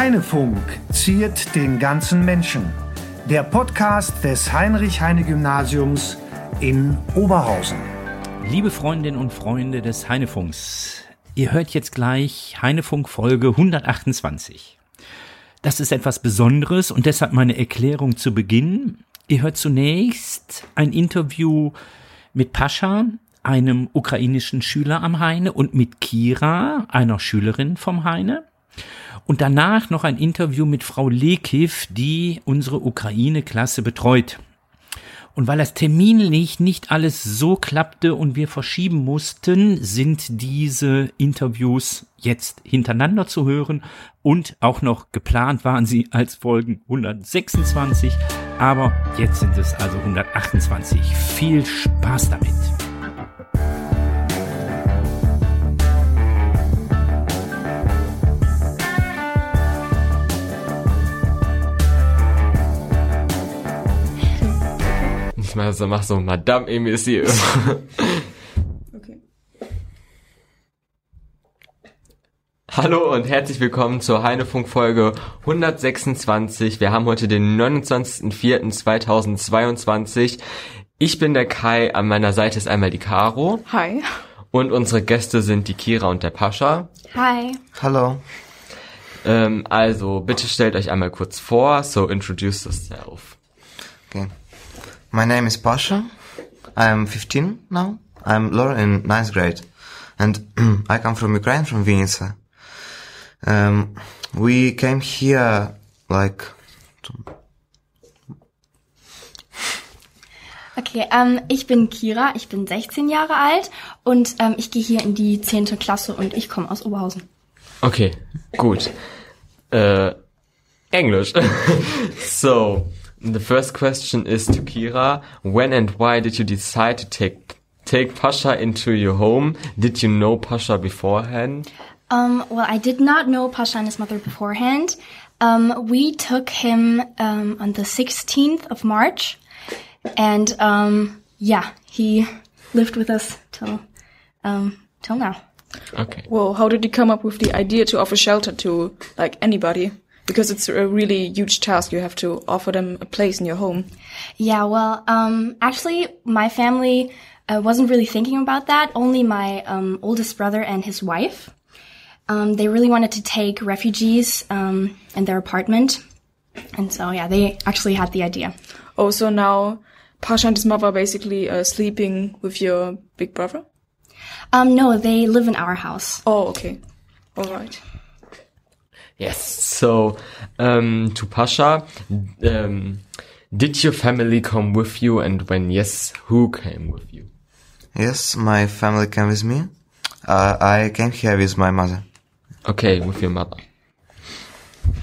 Heinefunk ziert den ganzen Menschen. Der Podcast des Heinrich-Heine-Gymnasiums in Oberhausen. Liebe Freundinnen und Freunde des Heinefunks, ihr hört jetzt gleich Heinefunk Folge 128. Das ist etwas Besonderes und deshalb meine Erklärung zu Beginn. Ihr hört zunächst ein Interview mit Pascha, einem ukrainischen Schüler am Heine und mit Kira, einer Schülerin vom Heine. Und danach noch ein Interview mit Frau Lekiv, die unsere Ukraine-Klasse betreut. Und weil das terminlich nicht alles so klappte und wir verschieben mussten, sind diese Interviews jetzt hintereinander zu hören und auch noch geplant waren sie als Folgen 126, aber jetzt sind es also 128. Viel Spaß damit! Ich mach so, mach so, Madame et Messieurs. Okay. Hallo und herzlich willkommen zur Heinefunk-Folge 126. Wir haben heute den 29.04.2022. Ich bin der Kai, an meiner Seite ist einmal die Caro. Hi. Und unsere Gäste sind die Kira und der Pascha. Hi. Hello. Ähm, also, bitte stellt euch einmal kurz vor, so introduce yourself. Okay. My name is Pasha. I'm 15 now. I'm learning in ninth grade. And I come from Ukraine, from Vinnytsia. Um, we came here like Okay, ähm, ich bin Kira, ich bin 16 Jahre alt und ähm, ich gehe hier in die 10. Klasse und ich komme aus Oberhausen. Okay, gut. Äh, English. so, the first question is to Kira. When and why did you decide to take take Pasha into your home? Did you know Pasha beforehand? Um, well, I did not know Pasha and his mother beforehand. Um, we took him um, on the 16th of March, and um, yeah, he lived with us till um, till now. Okay. Well, how did you come up with the idea to offer shelter to like anybody? Because it's a really huge task. You have to offer them a place in your home. Yeah, well, um, actually, my family uh, wasn't really thinking about that. Only my um, oldest brother and his wife. Um, they really wanted to take refugees um, in their apartment, and so yeah, they actually had the idea. Oh, so now Pasha and his mother are basically uh, sleeping with your big brother. Um, no, they live in our house. Oh, okay. All right. Yes. So, um, to Pasha, um, did your family come with you, and when yes, who came with you? yes, my family came with me. Uh, I came here with my mother. Okay, with your mother.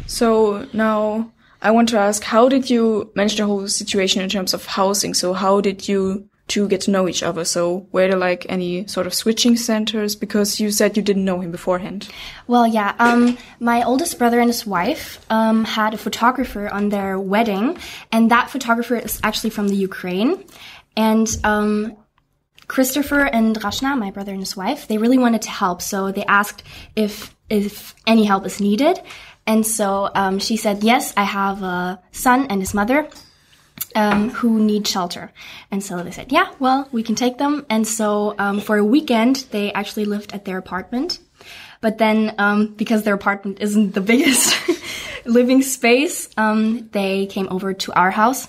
So now I want to ask, how did you manage the whole situation in terms of housing? So how did you two get to know each other? So were there like any sort of switching centers? Because you said you didn't know him beforehand. Well, yeah. Um, my oldest brother and his wife um, had a photographer on their wedding, and that photographer is actually from the Ukraine. And um, Christopher and Rashna, my brother and his wife, they really wanted to help, so they asked if if any help is needed. And so um, she said, "Yes, I have a son and his mother." Um, who need shelter. And so they said, yeah, well, we can take them. And so um, for a weekend, they actually lived at their apartment. But then, um, because their apartment isn't the biggest living space, um, they came over to our house.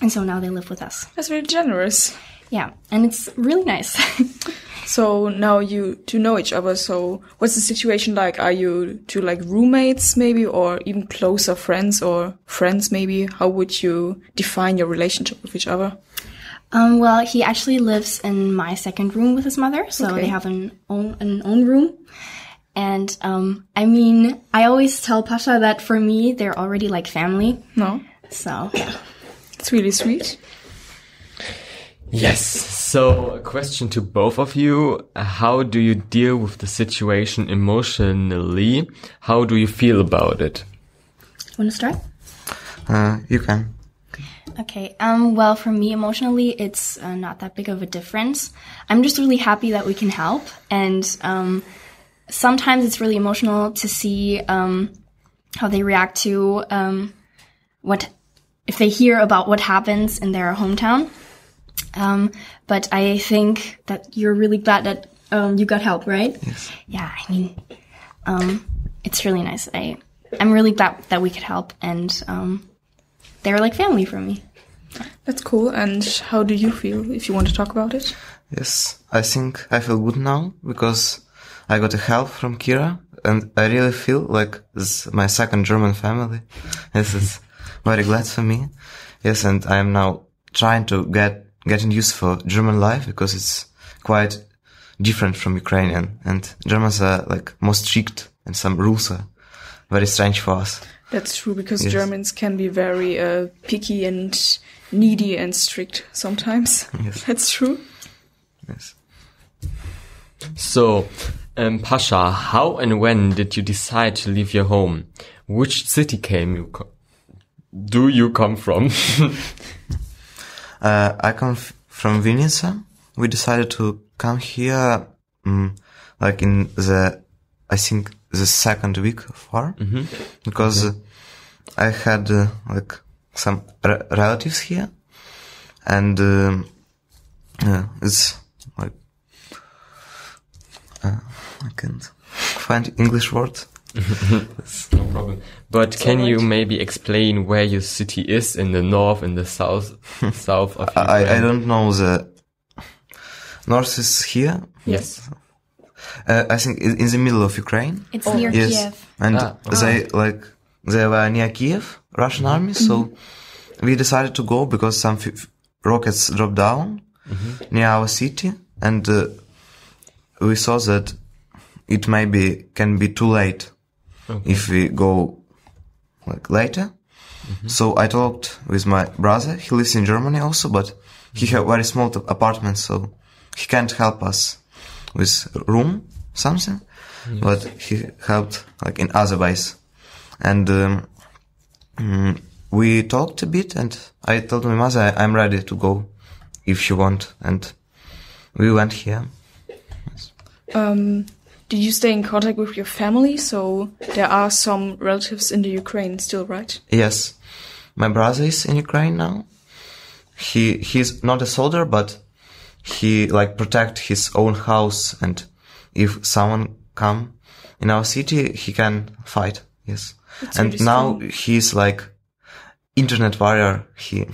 And so now they live with us. That's very generous. Yeah, and it's really nice. So now you two know each other. So what's the situation like? Are you two like roommates maybe or even closer friends or friends maybe? How would you define your relationship with each other? um, well, he actually lives in my second room with his mother, so Okay. they have an own an own room. And um, I mean, I always tell Pasha that for me, they're already like family. No? So yeah. It's really sweet. Yes. So, a question to both of you. How do you deal with the situation emotionally? How do you feel about it? Want to start? Uh, you can. Okay. Um. Well, for me, emotionally, it's uh, not that big of a difference. I'm just really happy that we can help, and um, sometimes it's really emotional to see um, how they react to um, what if they hear about what happens in their hometown. Um, but I think that you're really glad that um, you got help, right? Yes. Yeah, I mean, um, it's really nice. I I'm really glad that we could help, and um, they're like family for me. That's cool. And how do you feel if you want to talk about it? Yes, I think I feel good now because I got a help from Kira and I really feel like this is my second German family. This is very glad for me. Yes, and I am now trying to get, getting used for German life because it's quite different from Ukrainian and Germans are like more strict and some rules are very strange for us. That's true because Yes. Germans can be very uh, picky and needy and strict sometimes. Yes. That's true. Yes. So, um, Pasha, how and when did you decide to leave your home? Which city came you co- do you come from? Uh, I come f- from Vinnytsia. We decided to come here, um, like in the, I think the second week of war, because I had uh, like some re- relatives here, and um yeah, it's like uh, I can't find English word. no problem. But can you maybe explain where your city is in the north in the south, south of Ukraine? I I don't know the north is here. Yes. Uh, I think in in the middle of Ukraine. It's near Yes, Kiev. and Ah, they like they were near Kiev, Russian army. So we decided to go because some f- f- rockets dropped down near our city, and uh, we saw that it maybe can be too late if we go like later. So I talked with my brother. He lives in Germany also, but he have very small t- apartment, so he can't help us with room something. But he helped like in other ways, and um, mm, we talked a bit. And I told my mother I- I'm ready to go if she want, and we went here. Um, did you stay in contact with your family? So there are some relatives in the Ukraine still, right? Yes, my brother is in Ukraine now. He he's not a soldier, but he like protect his own house, and if someone come in our city, he can fight. Yes, and now he's like internet warrior. He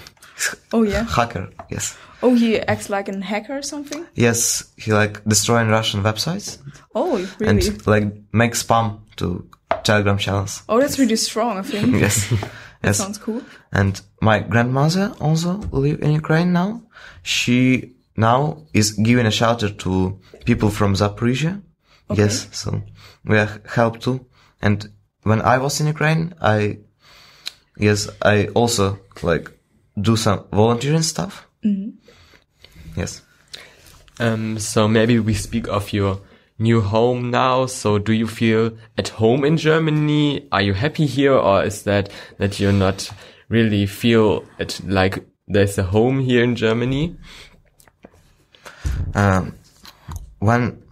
Oh yeah. hacker. Yes, Oh, he acts like a hacker or something. yes, he like destroying Russian websites Oh, really? and like make spam to Telegram channels. oh, that's really strong. I think yes, that yes. sounds cool. And my grandmother also live in Ukraine now. She now is giving a shelter to people from Zaporizhia. Yes, so we are help too. And when I was in Ukraine, I, yes, I also like do some volunteering stuff. Yes. Um, so maybe we speak of your new home now. So do you feel at home in Germany? Are you happy here or is that, that you're not really feel it like there's a home here in Germany? Um, when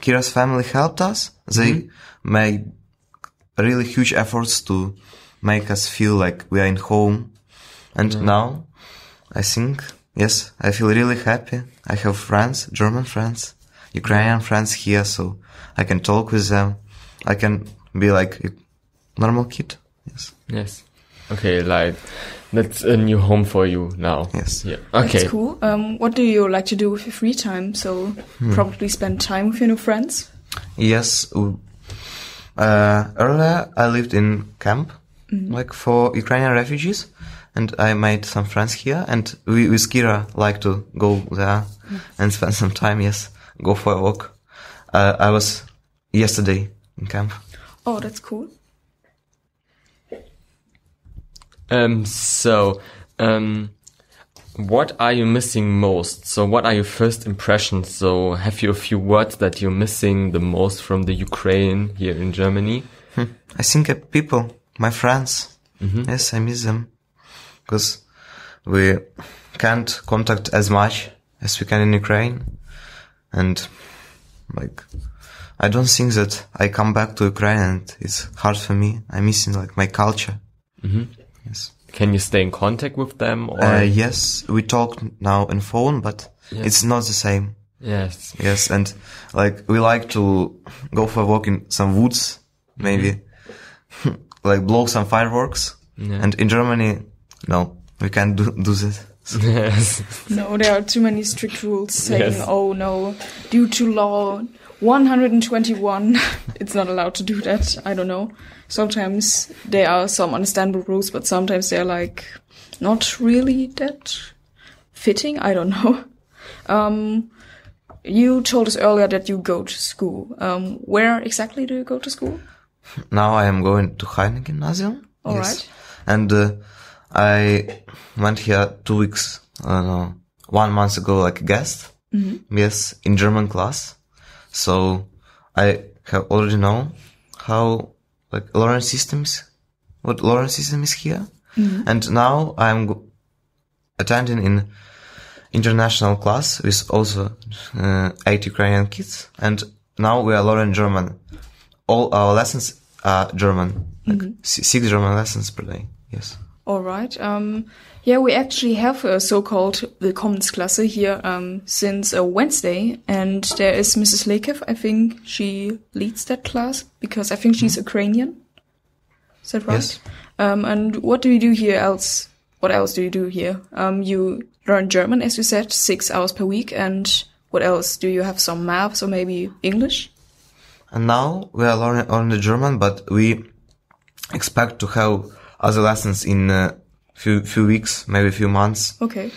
Kira's family helped us, they made really huge efforts to make us feel like we are in home. And now, I think, yes, I feel really happy. I have friends, German friends, Ukrainian friends here, so I can talk with them. I can be like a normal kid. Yes. Yes. Okay, like that's a new home for you now. Yes. Yeah. Okay. That's cool. Um, what do you like to do with your free time? So probably spend time with your new friends. Yes. Uh, earlier, I lived in camp, like for Ukrainian refugees, and I made some friends here. And we with Kira like to go there and spend some time. Yes, go for a walk. Uh, I was yesterday in camp. Oh, that's cool. Um, so, um, what are you missing most? So what are your first impressions? So have you a few words that you're missing the most from the Ukraine here in Germany? I think uh, people, my friends. Yes, I miss them because we can't contact as much as we can in Ukraine, and like I don't think that I come back to Ukraine and it's hard for me. I'm missing like my culture. Yes. Can you stay in contact with them or? Uh, yes, we talk now on phone, but it's not the same. yes. Yes, and like we like to go for a walk in some woods, maybe like blow some fireworks. And in Germany, no, we can't do do this. yes. No, there are too many strict rules saying, Yes. oh no, due to law 121, it's not allowed to do that. I don't know. Sometimes there are some understandable rules, but sometimes they're like not really that fitting. I don't know. Um, you told us earlier that you go to school. Um, where exactly do you go to school? Now I am going to Heine Gymnasium. All yes. right. And uh, I went here two weeks, uh, one month ago, like a guest. Yes, in German class. So I have already know how like Lawrence systems, what Lawrence system is here. And now I'm attending in international class with also uh, eight Ukrainian kids. And now we are learning German. All our lessons are German, like si- six German lessons per day. Yes. All right. Um, yeah, we actually have a so-called Willkommensklasse here um, since uh, Wednesday, and there is Mrs. Lekev. I think she leads that class because I think she's Ukrainian. Is that right? Yes. Um, and what do you do here else? What else do you do here? Um, you learn German, as you said, six hours per week, and what else? Do you have some maths or maybe English? And now we are learning only German, but we expect to have other lessons in a few few weeks, maybe a few months. Okay.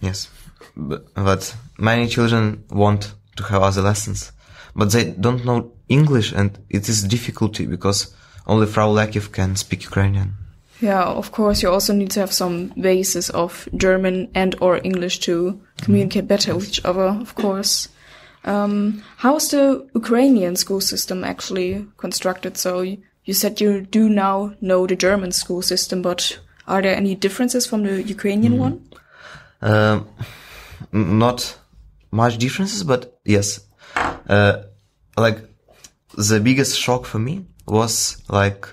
Yes, but, but many children want to have other lessons, but they don't know English, and it is difficulty because only Frau Lekiv can speak Ukrainian. Yeah, of course, you also need to have some basis of German and or English to communicate better with each other, of course. Um, how's the Ukrainian school system actually constructed? So you, said you do now know the German school system, but are there any differences from the Ukrainian one? Um, not much differences, but yes, uh, like the biggest shock for me was like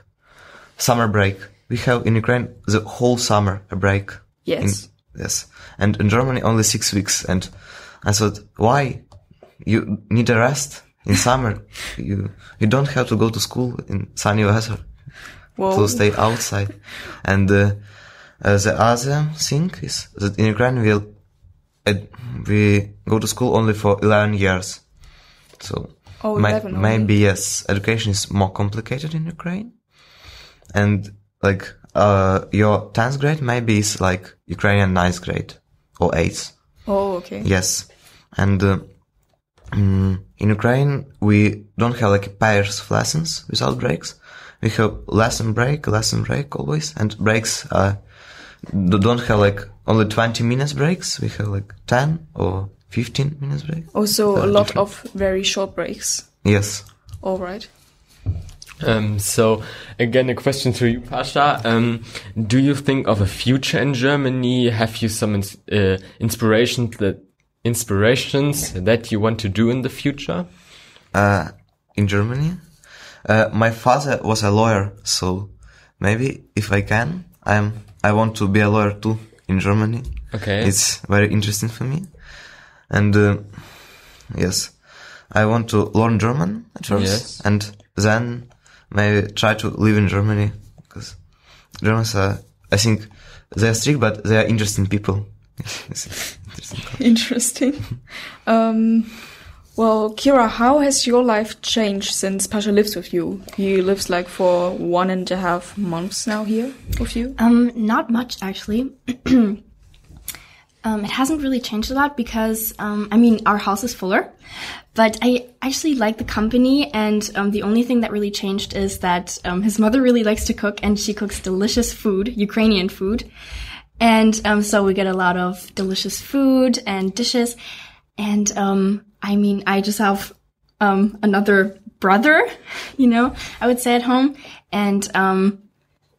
summer break. We have in Ukraine the whole summer a break. Yes. In- yes. And in Germany only six weeks. And I thought, why? You need a rest in summer. you, you don't have to go to school in sunny weather Well, to stay outside. And uh, uh, the other thing is that in Ukraine we'll, uh, we go to school only for 11 years. So Oh, may- 11 only. maybe yes, education is more complicated in Ukraine. And like uh, your 10th grade maybe is like Ukrainian 9th grade or 8th. oh, okay. Yes. And uh, mm, in Ukraine, we don't have like pairs of lessons without breaks. We have lesson break, lesson break always, and breaks uh, don't have like only 20 minutes breaks. We have like 10 or 15 minutes break. Also, a lot different. of very short breaks. Yes. All right. Um, so again, a question to you, Pasha. Um, do you think of a future in Germany? Have you some ins- uh, inspirations that inspirations that you want to do in the future? Uh, in Germany, uh, my father was a lawyer, so maybe if I can, I'm, I want to be a lawyer too in Germany. Okay. It's very interesting for me. And uh, yes, I want to learn German at first, Yes. and then maybe try to live in Germany because Germans are, I think, they are strict, but they are interesting people. It's interesting. Interesting. um, well, Kira, how has your life changed since Pasha lives with you? He lives like for one and a half months now here with you. Um, not much actually. um, it hasn't really changed a lot because, um, I mean, our house is fuller, but I actually like the company. And um, the only thing that really changed is that um, his mother really likes to cook, and she cooks delicious food, Ukrainian food. And um, so we get a lot of delicious food and dishes. And um, I mean, I just have um, another brother, you know, I would say at home, and um,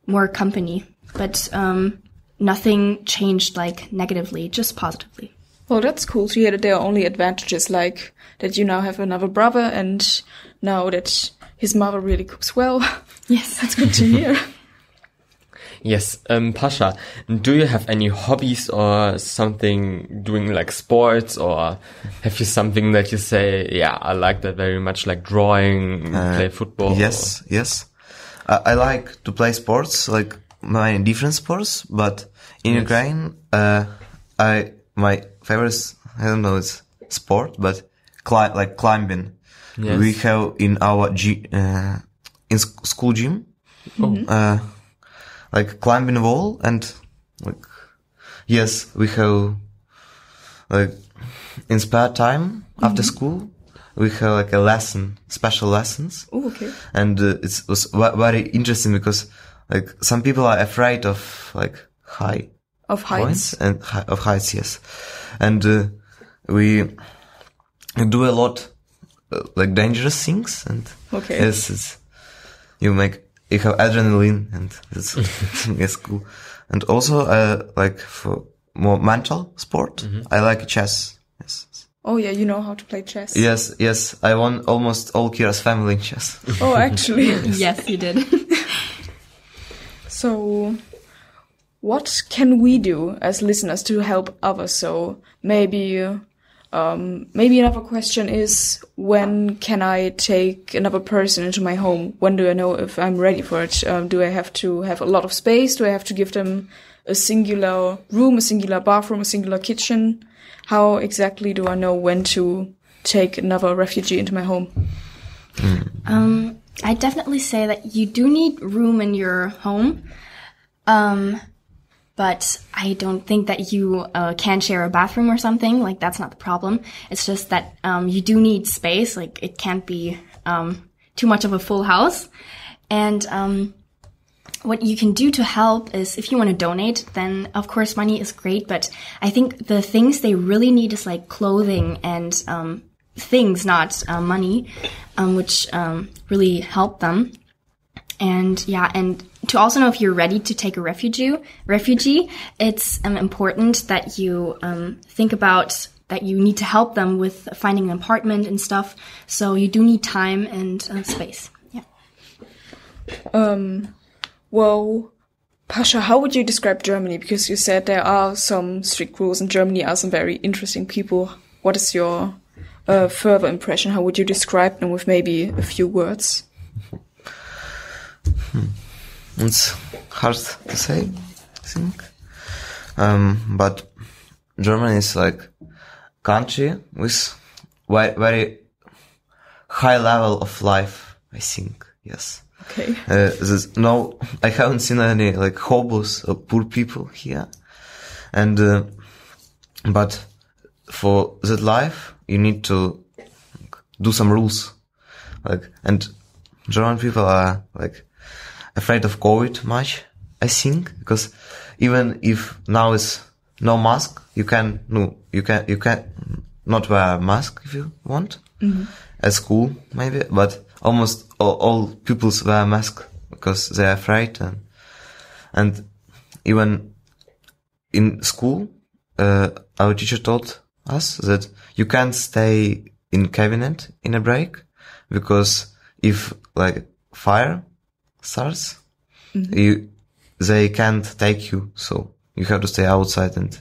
more company. But um, nothing changed like negatively, just positively. Well, that's cool to hear that there are only advantages, like that you now have another brother, and now that his mother really cooks well. Yes. That's good to hear. Yes, um, Pasha, do you have any hobbies or something doing like sports or have you something that you say, yeah, I like that very much, like drawing, play football? Yes, yes. I, I like to play sports, like many different sports, but in Ukraine, uh, I my favorite, I don't know, it's sport, but cli- like climbing. Yes. We have in our g- uh, in sc- school gym, uh, like climbing a wall and like yes, we have like in spare time after school. We have like a lesson, special lessons oh, okay. and uh, it was ve- very interesting because like some people are afraid of like high Of points heights. and hi- of heights yes and uh, we do a lot uh, like dangerous things and Okay. yes it's, you make you have adrenaline and it's it's cool and also uh, like for more mental sport i like chess yes Oh yeah, you know how to play chess. yes yes i won almost all kira's family in chess Oh, actually. yes, you did. So, what can we do as listeners to help others? So maybe, um, maybe another question is, when can I take another person into my home? When do I know if I'm ready for it? Um, do I have to have a lot of space? Do I have to give them a singular room, a singular bathroom, a singular kitchen? How exactly do I know when to take another refugee into my home? Um, I definitely say that you do need room in your home. Um, but I don't think that you uh, can share a bathroom or something. Like that's not the problem. It's just that um, you do need space. Like it can't be um, too much of a full house. And um, what you can do to help is if you want to donate, then of course money is great. But I think the things they really need is like clothing and um, things, not uh, money, um, which um, really help them. And yeah, and to also know if you're ready to take a refugee, refugee, it's um, important that you um, think about that you need to help them with finding an apartment and stuff. So you do need time and uh, space. Yeah. Um, well, Pasha, how would you describe Germany? Because you said there are some strict rules and Germany are some very interesting people. What is your uh, further impression? How would you describe them with maybe a few words? It's hard to say, I think. Um, but Germany is like country with very, very high level of life, I think. Yes. Okay. Uh, there's no, I haven't seen any like hobos or poor people here. And, uh, but for that life, you need to do some rules. Like, and German people are like afraid of COVID much, I think, because even if now is no mask, you can, no, you can, you can not wear a mask if you want. At school, maybe, but almost all, all pupils wear a mask because they're afraid and, and even in school, uh, our teacher told us that you can't stay in cabinet in a break because if like fire starts, you they can't take you, so you have to stay outside and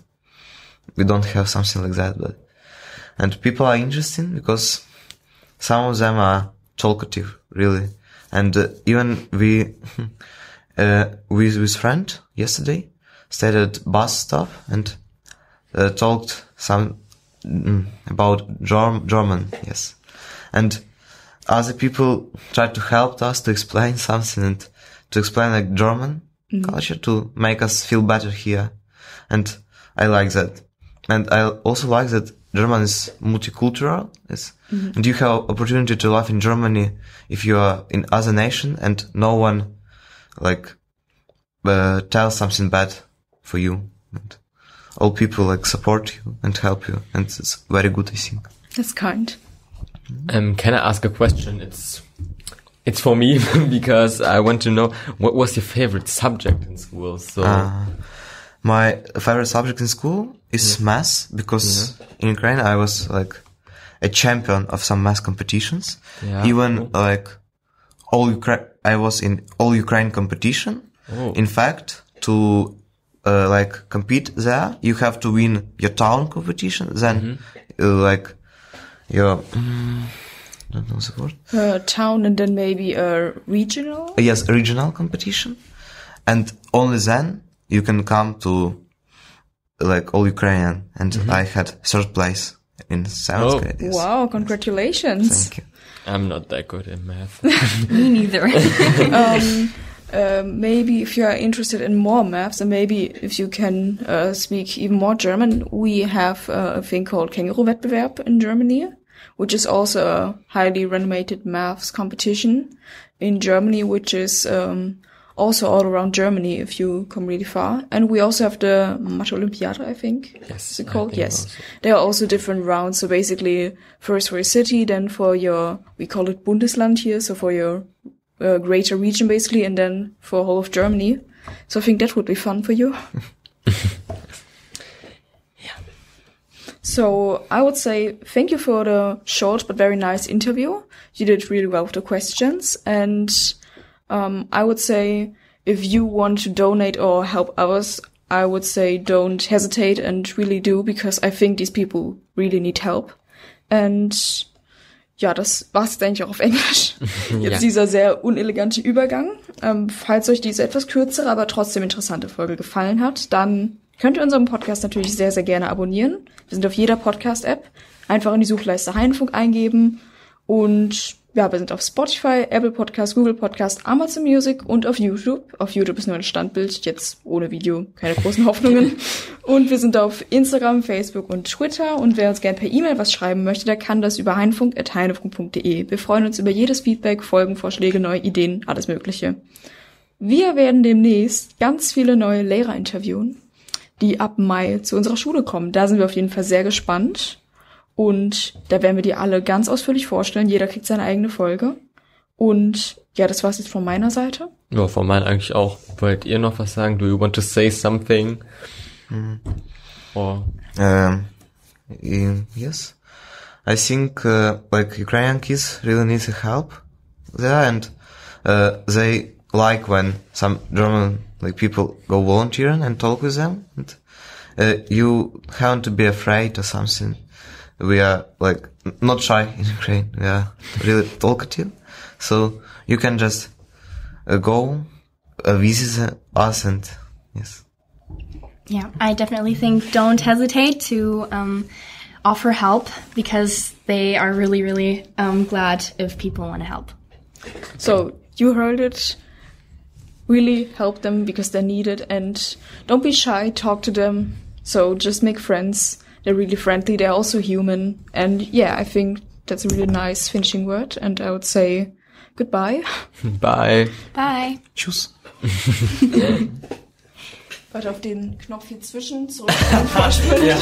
we don't have something like that. But and people are interesting because some of them are talkative, really, and uh, even we uh, with with friend yesterday stayed at bus stop and uh, talked some mm, about Germ- German, yes, and other people tried to help us to explain something and to explain like German culture to make us feel better here, and I like that, and I also like that German is multicultural, yes, and you have opportunity to live in Germany if you are in other nation and no one like uh, tell something bad for you. And all people like support you and help you, and it's very good, I think. That's kind. Um, can I ask a question? It's it's for me because I want to know what was your favorite subject in school. So Uh, my favorite subject in school is math because in Ukraine I was like a champion of some math competitions. Yeah. Even like all Ukraine, I was in all Ukraine competition. Oh. In fact, to uh, like compete there, you have to win your town competition. Then uh, like your don't know the word. A town and then maybe a regional. Uh, yes, regional competition, and only then you can come to like all Ukrainian. And I had third place in seventh Oh. grade. Yes. Wow, congratulations. Thank you. I'm not that good in math. Me neither. Um, maybe if you are interested in more maps and maybe if you can uh, speak even more German, we have uh, a thing called Känguru-Wettbewerb in Germany, which is also a highly renowned maths competition in Germany, which is um, also all around Germany if you come really far. And we also have the Mathe Olympiade, I think. Yes, Is it called? Yes. also. There are also different rounds. So basically, first for your city, then for your, we call it Bundesland here, so for your uh, greater region basically, and then for whole of Germany. So I think that would be fun for you. So I would say thank you for the short but very nice interview. You did really well with the questions, and um, I would say if you want to donate or help others, I would say don't hesitate and really do because I think these people really need help. And ja, das war's jetzt eigentlich auch auf Englisch. Jetzt Ja. dieser sehr unelegante Übergang. Ähm, falls euch diese etwas kürzere, aber trotzdem interessante Folge gefallen hat, dann könnt ihr unseren Podcast natürlich sehr, sehr gerne abonnieren. Wir sind auf jeder Podcast-App. Einfach in die Suchleiste Heinfunk eingeben. Und ja, wir sind auf Spotify, Apple Podcast, Google Podcast, Amazon Music und auf YouTube. Auf YouTube ist nur ein Standbild, jetzt ohne Video, keine großen Hoffnungen. Und wir sind auf Instagram, Facebook und Twitter. Und wer uns gerne per E-Mail was schreiben möchte, der kann das über heinfunk.heinfunk.de. Wir freuen uns über jedes Feedback, Folgenvorschläge, neue Ideen, alles Mögliche. Wir werden demnächst ganz viele neue Lehrer interviewen, die ab Mai zu unserer Schule kommen. Da sind wir auf jeden Fall sehr gespannt. Und da werden wir die alle ganz ausführlich vorstellen. Jeder kriegt seine eigene Folge. Und ja, das war's jetzt von meiner Seite. Ja, von meinen eigentlich auch. Wollt ihr noch was sagen? Do you want to say something? Or Um, in- yes, I think uh, like Ukrainian kids really need the help there, and uh, they like when some German like people go volunteering and talk with them. And uh, you haven't to be afraid or something. We are like not shy in Ukraine. We are really talkative, so you can just uh, go uh, visit us and yes. Yeah, I definitely think don't hesitate to um, offer help because they are really, really um, glad if people want to help. So you heard it. Really help them because they need it and don't be shy, talk to them. So just make friends. They're really friendly, they're also human. And yeah, I think that's a really nice finishing word and I would say goodbye. bye. Bye. Tschüss. Warte auf den Knopf hier zwischen, zurück und vorspringen.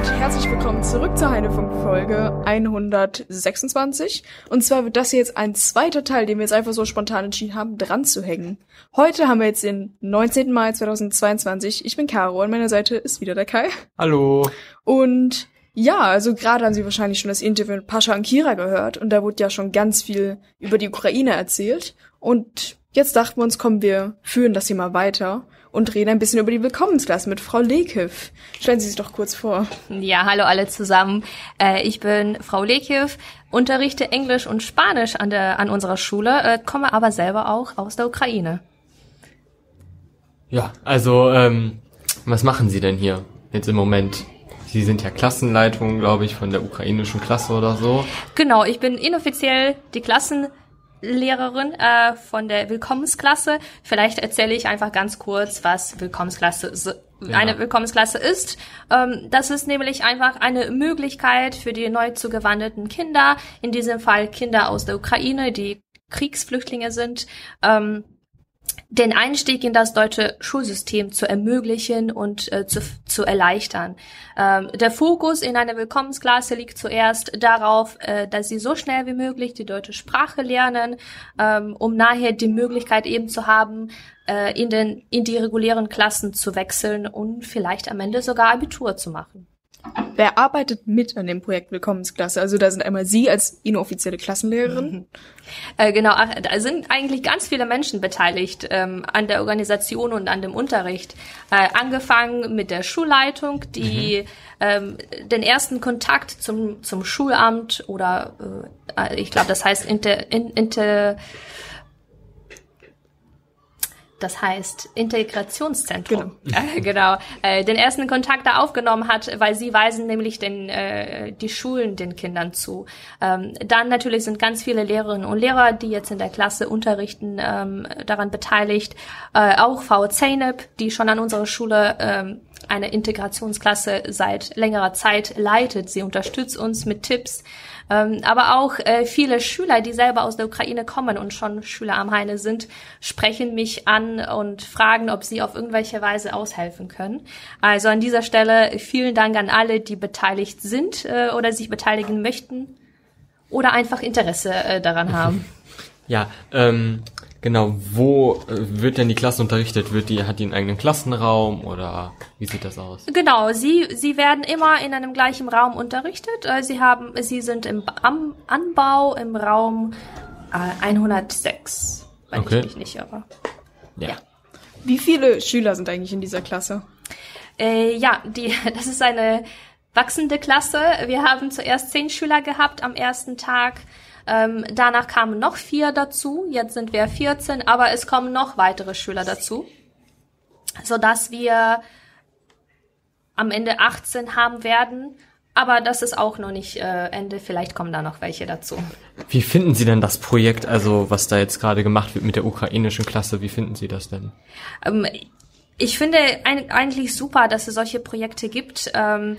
Und herzlich willkommen zurück zur Heinefunk-Folge 126. Und zwar wird das hier jetzt ein zweiter Teil, den wir jetzt einfach so spontan entschieden haben, dran zu hängen. Heute haben wir jetzt den 19. Mai 2022. Ich bin Caro, an meiner Seite ist wieder der Kai. Hallo. Und ja, also gerade haben Sie wahrscheinlich schon das Interview mit Pascha und Kira gehört und da wurde ja schon ganz viel über die Ukraine erzählt. Und jetzt dachten wir uns, kommen wir führen das hier mal weiter und reden ein bisschen über die Willkommensklasse mit Frau Lekiv. Stellen Sie sich doch kurz vor. Ja, hallo alle zusammen. Äh, ich bin Frau Lekiew, unterrichte Englisch und Spanisch an, der, an unserer Schule, äh, komme aber selber auch aus der Ukraine. Ja, also, ähm, was machen Sie denn hier jetzt im Moment? Sie sind ja Klassenleitung, glaube ich, von der ukrainischen Klasse oder so. Genau, ich bin inoffiziell die Klassenlehrerin äh, von der Willkommensklasse. Vielleicht erzähle ich einfach ganz kurz, was Willkommensklasse s- eine Willkommensklasse ist. Ähm, das ist nämlich einfach eine Möglichkeit für die neu zugewanderten Kinder, in diesem Fall Kinder aus der Ukraine, die Kriegsflüchtlinge sind, ähm, den Einstieg in das deutsche Schulsystem zu ermöglichen und äh, zu, zu erleichtern. Ähm, der Fokus in einer Willkommensklasse liegt zuerst darauf, äh, dass sie so schnell wie möglich die deutsche Sprache lernen, ähm, um nachher die Möglichkeit eben zu haben, äh, in, den, in die regulären Klassen zu wechseln und vielleicht am Ende sogar Abitur zu machen. Wer arbeitet mit an dem Projekt Willkommensklasse? Also da sind einmal Sie als inoffizielle Klassenlehrerin. Äh, genau, ach, da sind eigentlich ganz viele Menschen beteiligt ähm, an der Organisation und an dem Unterricht. Äh, angefangen mit der Schulleitung, die ähm, den ersten Kontakt zum, zum Schulamt oder äh, ich glaube, das heißt Inter, in, Inter das heißt Integrationszentrum. Genau, äh, genau äh, den ersten Kontakt da aufgenommen hat, weil sie weisen nämlich den, äh, die Schulen den Kindern zu. Ähm, dann natürlich sind ganz viele Lehrerinnen und Lehrer, die jetzt in der Klasse unterrichten, ähm, daran beteiligt. Äh, auch Frau Zeynep, die schon an unserer Schule ähm, eine Integrationsklasse seit längerer Zeit leitet. Sie unterstützt uns mit Tipps. Ähm, aber auch äh, viele Schüler, die selber aus der Ukraine kommen und schon Schüler am Heine sind, sprechen mich an und fragen, ob sie auf irgendwelche Weise aushelfen können. Also an dieser Stelle vielen Dank an alle, die beteiligt sind äh, oder sich beteiligen möchten oder einfach Interesse äh, daran haben. Ja, ähm, Genau, wo äh, wird denn die Klasse unterrichtet? Wird die, hat die einen eigenen Klassenraum oder wie sieht das aus? Genau, sie, sie werden immer in einem gleichen Raum unterrichtet. Äh, sie haben, sie sind im am Anbau im Raum äh, 106, wenn okay. ich mich nicht irre. Ja. ja. Wie viele Schüler sind eigentlich in dieser Klasse? Äh, ja, die, das ist eine wachsende Klasse. Wir haben zuerst zehn Schüler gehabt am ersten Tag. Ähm, danach kamen noch vier dazu. Jetzt sind wir 14, aber es kommen noch weitere Schüler dazu, so dass wir am Ende 18 haben werden. Aber das ist auch noch nicht äh, Ende. Vielleicht kommen da noch welche dazu. Wie finden Sie denn das Projekt, also was da jetzt gerade gemacht wird mit der ukrainischen Klasse? Wie finden Sie das denn? Ähm, ich finde ein, eigentlich super, dass es solche Projekte gibt. Ähm,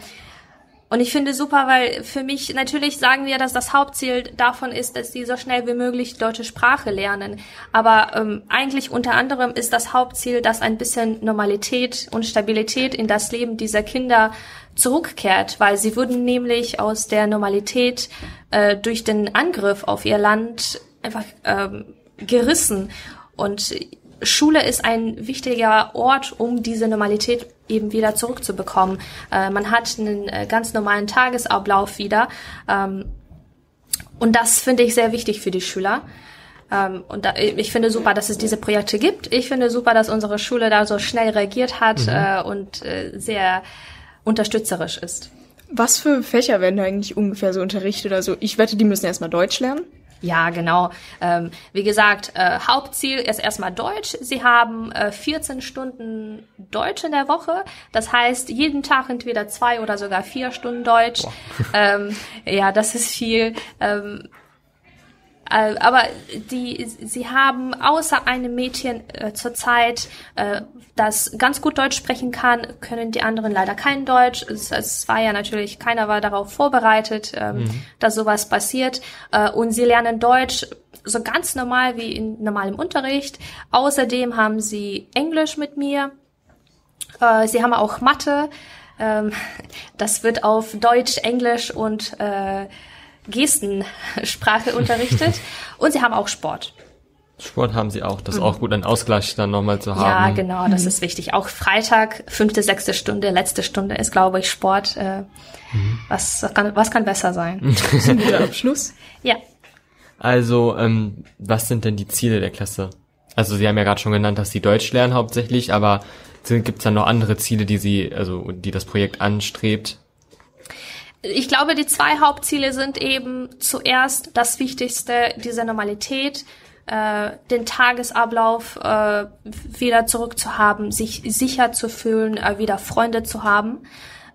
und ich finde super, weil für mich natürlich sagen wir, dass das Hauptziel davon ist, dass sie so schnell wie möglich deutsche Sprache lernen. Aber ähm, eigentlich unter anderem ist das Hauptziel, dass ein bisschen Normalität und Stabilität in das Leben dieser Kinder zurückkehrt, weil sie wurden nämlich aus der Normalität äh, durch den Angriff auf ihr Land einfach ähm, gerissen. Und Schule ist ein wichtiger Ort, um diese Normalität eben wieder zurückzubekommen. Äh, man hat einen äh, ganz normalen Tagesablauf wieder. Ähm, und das finde ich sehr wichtig für die Schüler. Ähm, und da, ich finde super, dass es diese Projekte gibt. Ich finde super, dass unsere Schule da so schnell reagiert hat mhm. äh, und äh, sehr unterstützerisch ist. Was für Fächer werden da eigentlich ungefähr so unterrichtet? Also ich wette, die müssen erstmal Deutsch lernen. Ja, genau. Ähm, wie gesagt, äh, Hauptziel ist erstmal Deutsch. Sie haben äh, 14 Stunden Deutsch in der Woche. Das heißt, jeden Tag entweder zwei oder sogar vier Stunden Deutsch. Ähm, ja, das ist viel. Ähm, äh, aber die, sie haben außer einem Mädchen äh, zurzeit, äh, das ganz gut Deutsch sprechen kann, können die anderen leider kein Deutsch. Es, es war ja natürlich, keiner war darauf vorbereitet, ähm, mhm. dass sowas passiert. Äh, und sie lernen Deutsch so ganz normal wie in normalem Unterricht. Außerdem haben sie Englisch mit mir. Äh, sie haben auch Mathe. Ähm, das wird auf Deutsch, Englisch und äh, Gestensprache unterrichtet und sie haben auch Sport. Sport haben sie auch, das ist mhm. auch gut, einen Ausgleich dann nochmal zu haben. Ja, genau, das mhm. ist wichtig. Auch Freitag, fünfte, sechste Stunde, letzte Stunde ist, glaube ich, Sport. Äh, mhm. was, kann, was kann besser sein? das ist ein guter Abschluss. Ja. Also, ähm, was sind denn die Ziele der Klasse? Also Sie haben ja gerade schon genannt, dass Sie Deutsch lernen hauptsächlich, aber gibt es dann noch andere Ziele, die Sie, also die das Projekt anstrebt? Ich glaube, die zwei Hauptziele sind eben zuerst das Wichtigste, diese Normalität, äh, den Tagesablauf äh, wieder zurückzuhaben, sich sicher zu fühlen, äh, wieder Freunde zu haben.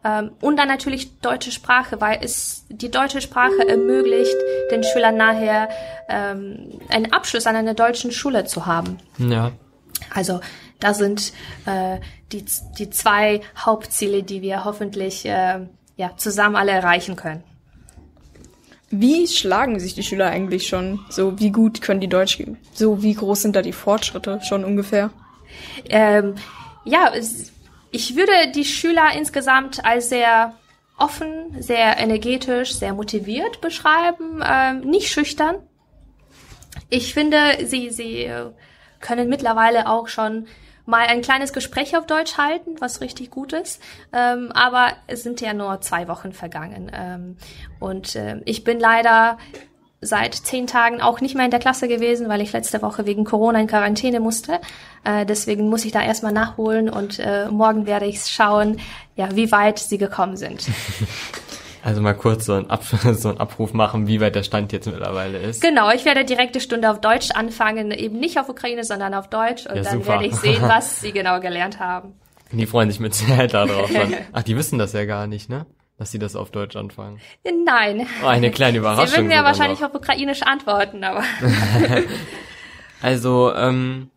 Ähm, und dann natürlich deutsche Sprache, weil es die deutsche Sprache ermöglicht, den Schülern nachher ähm, einen Abschluss an einer deutschen Schule zu haben. Ja. Also da sind äh, die, die zwei Hauptziele, die wir hoffentlich äh, ja, zusammen alle erreichen können. Wie schlagen sich die Schüler eigentlich schon? So, wie gut können die Deutsch, so, wie groß sind da die Fortschritte schon ungefähr? Ähm, ja, ich würde die Schüler insgesamt als sehr offen, sehr energetisch, sehr motiviert beschreiben, ähm, nicht schüchtern. Ich finde, sie, sie äh, können mittlerweile auch schon mal ein kleines Gespräch auf Deutsch halten, was richtig gut ist. Ähm, aber es sind ja nur zwei Wochen vergangen. Ähm, und ähm, ich bin leider seit zehn Tagen auch nicht mehr in der Klasse gewesen, weil ich letzte Woche wegen Corona in Quarantäne musste. Äh, deswegen muss ich da erstmal nachholen und äh, morgen werde ich schauen, ja, wie weit sie gekommen sind. Also mal kurz so einen, Ab so einen Abruf machen, wie weit der Stand jetzt mittlerweile ist. Genau, ich werde direkt die Stunde auf Deutsch anfangen, eben nicht auf Ukraine, sondern auf Deutsch und Ja, dann super. werde ich sehen, was sie genau gelernt haben. Die freuen sich mit Sicherheit darauf. Ach, die wissen das ja gar nicht, ne? Dass sie das auf Deutsch anfangen. Nein. Oh, eine kleine Überraschung. Sie würden sogar wahrscheinlich noch. auf Ukrainisch antworten, aber Also, ähm,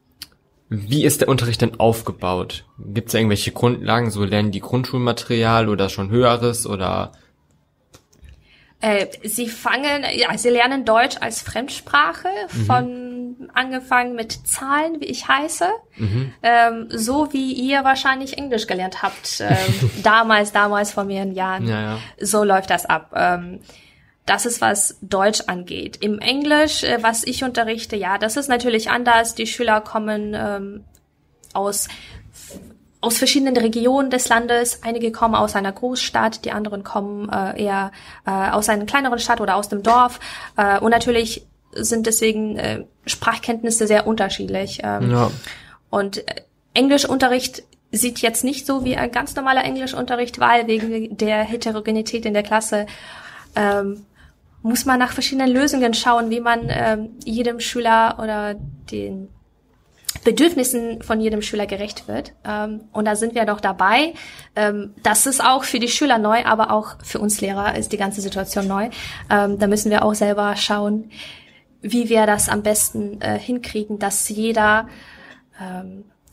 wie ist der Unterricht denn aufgebaut? Gibt es irgendwelche Grundlagen? So lernen die Grundschulmaterial oder schon höheres oder Äh, sie fangen, ja, sie lernen Deutsch als Fremdsprache, von angefangen mit Zahlen, wie ich heiße, ähm, so wie ihr wahrscheinlich Englisch gelernt habt, ähm, damals, damals vor mehreren Jahren. Ja, ja. So läuft das ab. Ähm, das ist, was Deutsch angeht. Im Englisch, äh, was ich unterrichte, ja, das ist natürlich anders. Die Schüler kommen ähm, aus aus verschiedenen Regionen des Landes. Einige kommen aus einer Großstadt, die anderen kommen äh, eher äh, aus einer kleineren Stadt oder aus dem Dorf. Äh, und natürlich sind deswegen äh, Sprachkenntnisse sehr unterschiedlich. Ähm, ja. Und äh, Englischunterricht sieht jetzt nicht so wie ein ganz normaler Englischunterricht, weil wegen der Heterogenität in der Klasse ähm, muss man nach verschiedenen Lösungen schauen, wie man ähm, jedem Schüler oder den Bedürfnissen von jedem Schüler gerecht wird. Ähm, und da sind wir doch dabei. Ähm, das ist auch für die Schüler neu, aber auch für uns Lehrer ist die ganze Situation neu. Ähm, da müssen wir auch selber schauen, wie wir das am besten äh, hinkriegen, dass jeder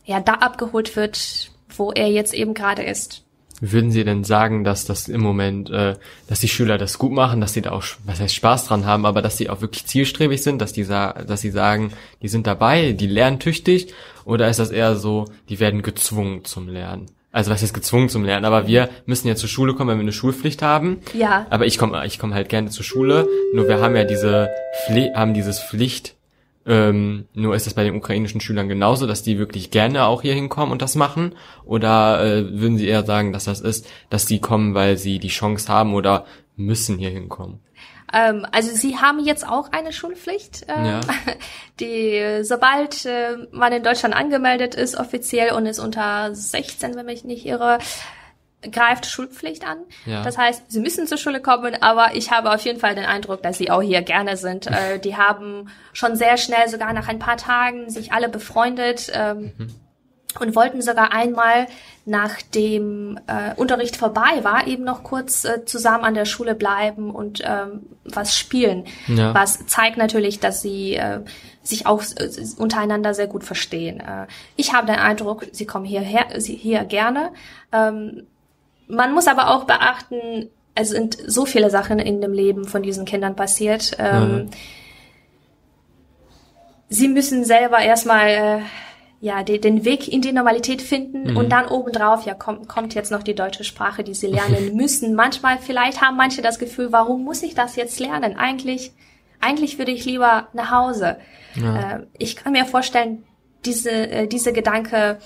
ja da abgeholt wird, wo er jetzt eben gerade ist. Würden Sie denn sagen, dass das im Moment, äh, dass die Schüler das gut machen, dass sie da auch, was heißt Spaß dran haben, aber dass sie auch wirklich zielstrebig sind, dass die, sa dass sie sagen, die sind dabei, die lernen tüchtig, oder ist das eher so, die werden gezwungen zum Lernen? Also was ist gezwungen zum Lernen? Aber wir müssen ja zur Schule kommen, wenn wir eine Schulpflicht haben. Ja. Aber ich komme, ich komme halt gerne zur Schule. Nur wir haben ja diese Pfli haben dieses Pflicht. Ähm, nur ist es bei den ukrainischen Schülern genauso, dass die wirklich gerne auch hier hinkommen und das machen? Oder äh, würden Sie eher sagen, dass das ist, dass die kommen, weil sie die Chance haben oder müssen hier hinkommen? Ähm, also sie haben jetzt auch eine Schulpflicht, ähm, Ja. die äh, sobald äh, man in Deutschland angemeldet ist offiziell und ist unter 16, wenn mich nicht irre, greift Schulpflicht an. Ja. Das heißt, sie müssen zur Schule kommen, aber ich habe auf jeden Fall den Eindruck, dass sie auch hier gerne sind. Äh, die haben schon sehr schnell, sogar nach ein paar Tagen, sich alle befreundet. Ähm, und wollten sogar einmal, nachdem äh, Unterricht vorbei war, eben noch kurz äh, zusammen an der Schule bleiben und ähm, was spielen. Ja. Was zeigt natürlich, dass sie äh, sich auch äh, untereinander sehr gut verstehen. Äh, ich habe den Eindruck, sie kommen hierher, sie hier gerne. Ähm, man muss aber auch beachten, es sind so viele Sachen in dem Leben von diesen Kindern passiert. Ähm, Sie müssen selber erstmal äh, ja de, den Weg in die Normalität finden und dann obendrauf ja kommt kommt jetzt noch die deutsche Sprache, die sie lernen müssen. Manchmal vielleicht haben manche das Gefühl, warum muss ich das jetzt lernen? Eigentlich eigentlich würde ich lieber nach Hause. Äh, ich kann mir vorstellen, diese äh, diese Gedanke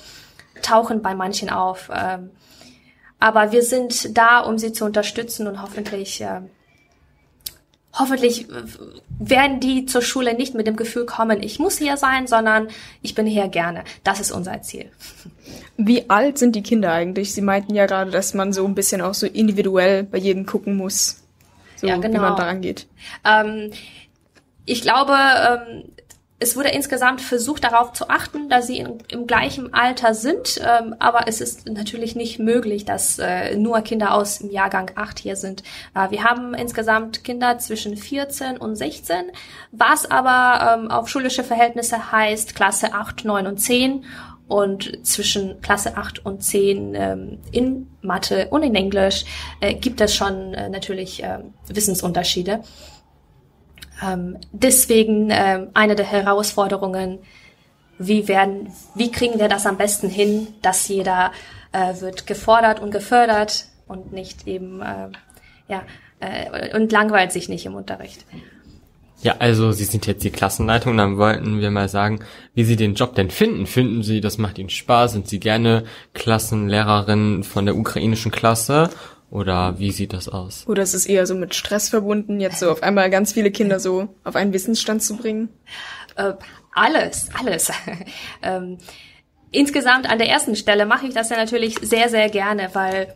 tauchen bei manchen auf. Ähm, aber wir sind da, um sie zu unterstützen und hoffentlich, äh, hoffentlich äh, werden die zur Schule nicht mit dem Gefühl kommen, ich muss hier sein, sondern ich bin hier gerne. Das ist unser Ziel. Wie alt sind die Kinder eigentlich? Sie meinten ja gerade, dass man so ein bisschen auch so individuell bei jedem gucken muss. So, Ja, wie genau. man daran geht. Ähm, ich glaube, ähm, es wurde insgesamt versucht, darauf zu achten, dass sie in, im gleichen Alter sind, ähm, aber es ist natürlich nicht möglich, dass äh, nur Kinder aus dem Jahrgang 8 hier sind. Äh, wir haben insgesamt Kinder zwischen 14 und 16, was aber ähm, auf schulische Verhältnisse heißt Klasse 8, 9 und 10 und zwischen Klasse 8 und 10 ähm, in Mathe und in Englisch äh, gibt es schon äh, natürlich ähm, Wissensunterschiede. Ähm, deswegen äh, eine der Herausforderungen, wie werden, wie kriegen wir das am besten hin, dass jeder äh, wird gefordert und gefördert und nicht eben äh, ja äh, und langweilt sich nicht im Unterricht. Ja, also Sie sind jetzt die Klassenleitung, dann wollten wir mal sagen, wie Sie den Job denn finden. Finden Sie, das macht Ihnen Spaß? Sind Sie gerne Klassenlehrerin von der ukrainischen Klasse? Oder wie sieht das aus? Oder ist es eher so mit Stress verbunden, jetzt so auf einmal ganz viele Kinder so auf einen Wissensstand zu bringen? Äh, alles, alles. ähm, insgesamt an der ersten Stelle mache ich das ja natürlich sehr, sehr gerne, weil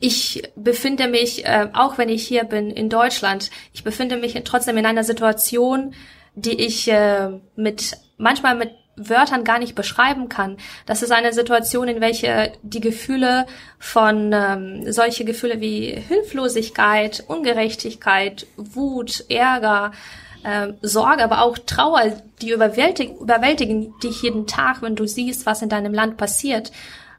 ich befinde mich, äh, auch wenn ich hier bin in Deutschland, ich befinde mich trotzdem in einer Situation, die ich äh, mit manchmal mit Wörtern gar nicht beschreiben kann. Das ist eine Situation, in welche die Gefühle von ähm, solche Gefühle wie Hilflosigkeit, Ungerechtigkeit, Wut, Ärger, äh, Sorge, aber auch Trauer, die überwältigen, überwältigen dich jeden Tag, wenn du siehst, was in deinem Land passiert.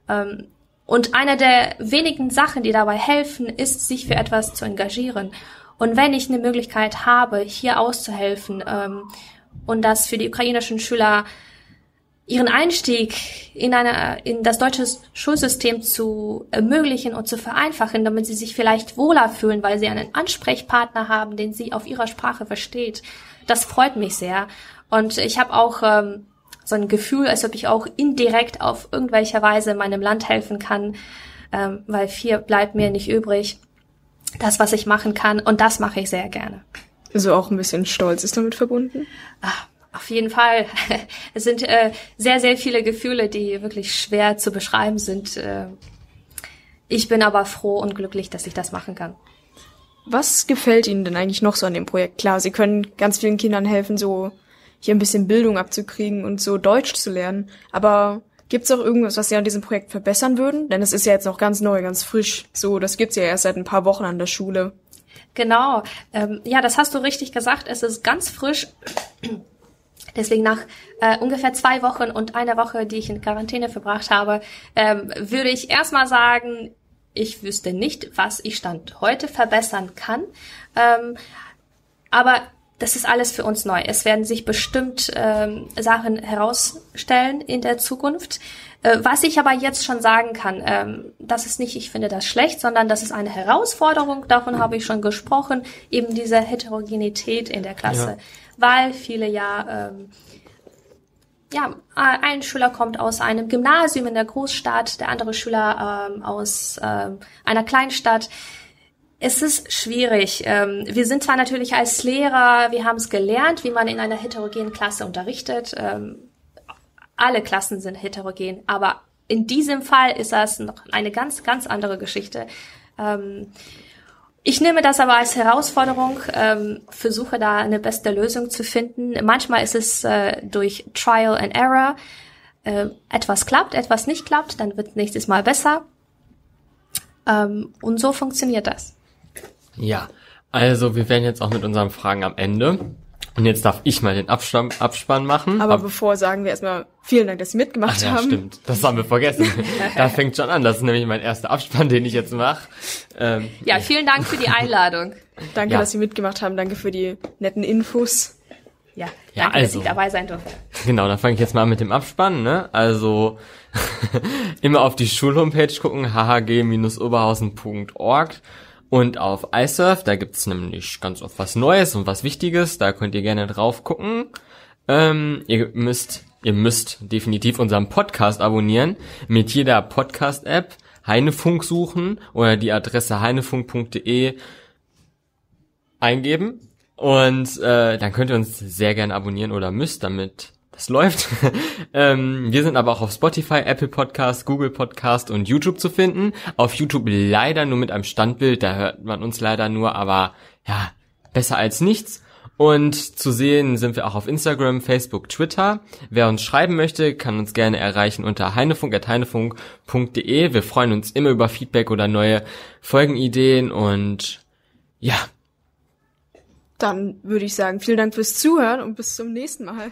Ähm, und eine der wenigen Sachen, die dabei helfen, ist, sich für etwas zu engagieren. Und wenn ich eine Möglichkeit habe, hier auszuhelfen ähm, und das für die ukrainischen Schüler ihren Einstieg in eine, in das deutsche Schulsystem zu ermöglichen und zu vereinfachen, damit sie sich vielleicht wohler fühlen, weil sie einen Ansprechpartner haben, den sie auf ihrer Sprache versteht. Das freut mich sehr. Und ich habe auch ähm, so ein Gefühl, als ob ich auch indirekt auf irgendwelcher Weise meinem Land helfen kann, ähm, weil viel bleibt mir nicht übrig. Das, was ich machen kann, und das mache ich sehr gerne. Also auch ein bisschen Stolz ist damit verbunden? Ach, auf jeden Fall. Es sind äh, sehr, sehr viele Gefühle, die wirklich schwer zu beschreiben sind. Äh, ich bin aber froh und glücklich, dass ich das machen kann. Was gefällt Ihnen denn eigentlich noch so an dem Projekt? Klar, Sie können ganz vielen Kindern helfen, so hier ein bisschen Bildung abzukriegen und so Deutsch zu lernen. Aber gibt's auch irgendwas, was Sie an diesem Projekt verbessern würden? Denn es ist ja jetzt noch ganz neu, ganz frisch. So, das gibt's ja erst seit ein paar Wochen an der Schule. Genau. Ähm, ja, das hast du richtig gesagt. Es ist ganz frisch. Deswegen nach äh, ungefähr zwei Wochen und einer Woche, die ich in Quarantäne verbracht habe, ähm, würde ich erstmal sagen, ich wüsste nicht, was ich Stand heute verbessern kann. Ähm, aber das ist alles für uns neu. Es werden sich bestimmt ähm, Sachen herausstellen in der Zukunft. Äh, was ich aber jetzt schon sagen kann, ähm, das ist nicht, ich finde das schlecht, sondern das ist eine Herausforderung, davon habe ich schon gesprochen, eben diese Heterogenität in der Klasse. Ja weil viele ja, ähm, ja, ein Schüler kommt aus einem Gymnasium in der Großstadt, der andere Schüler ähm, aus ähm, einer Kleinstadt. Es ist schwierig. Ähm, wir sind zwar natürlich als Lehrer, wir haben es gelernt, wie man in einer heterogenen Klasse unterrichtet. Ähm, alle Klassen sind heterogen, aber in diesem Fall ist das noch eine ganz, ganz andere Geschichte. Ähm, ich nehme das aber als Herausforderung, ähm, versuche da eine beste Lösung zu finden. Manchmal ist es äh, durch Trial and Error. Äh, etwas klappt, etwas nicht klappt, dann wird nächstes Mal besser. Ähm, und so funktioniert das. Ja, also wir werden jetzt auch mit unseren Fragen am Ende. Und jetzt darf ich mal den Abspann, Abspann machen. Aber Ab bevor sagen wir erstmal vielen Dank, dass Sie mitgemacht Ach, ja, haben. Stimmt, das haben wir vergessen. da fängt schon an. Das ist nämlich mein erster Abspann, den ich jetzt mache. Ähm, ja, vielen Dank für die Einladung. danke, ja. dass Sie mitgemacht haben. Danke für die netten Infos. Ja, ja danke, also, dass ich dabei sein durfte. Genau, dann fange ich jetzt mal mit dem Abspann. Ne? Also immer auf die Schulhomepage gucken, hhg-oberhausen.org und auf iSurf, da gibt's nämlich ganz oft was Neues und was Wichtiges, da könnt ihr gerne drauf gucken. Ähm, ihr müsst, ihr müsst definitiv unseren Podcast abonnieren, mit jeder Podcast-App. Heinefunk suchen oder die Adresse heinefunk.de eingeben. Und äh, dann könnt ihr uns sehr gerne abonnieren oder müsst, damit es läuft. ähm, wir sind aber auch auf Spotify, Apple Podcast, Google Podcast und YouTube zu finden. Auf YouTube leider nur mit einem Standbild, da hört man uns leider nur, aber ja, besser als nichts. Und zu sehen sind wir auch auf Instagram, Facebook, Twitter. Wer uns schreiben möchte, kann uns gerne erreichen unter heinefunk.heinefunk.de. Wir freuen uns immer über Feedback oder neue Folgenideen und ja. Dann würde ich sagen, vielen Dank fürs Zuhören und bis zum nächsten Mal.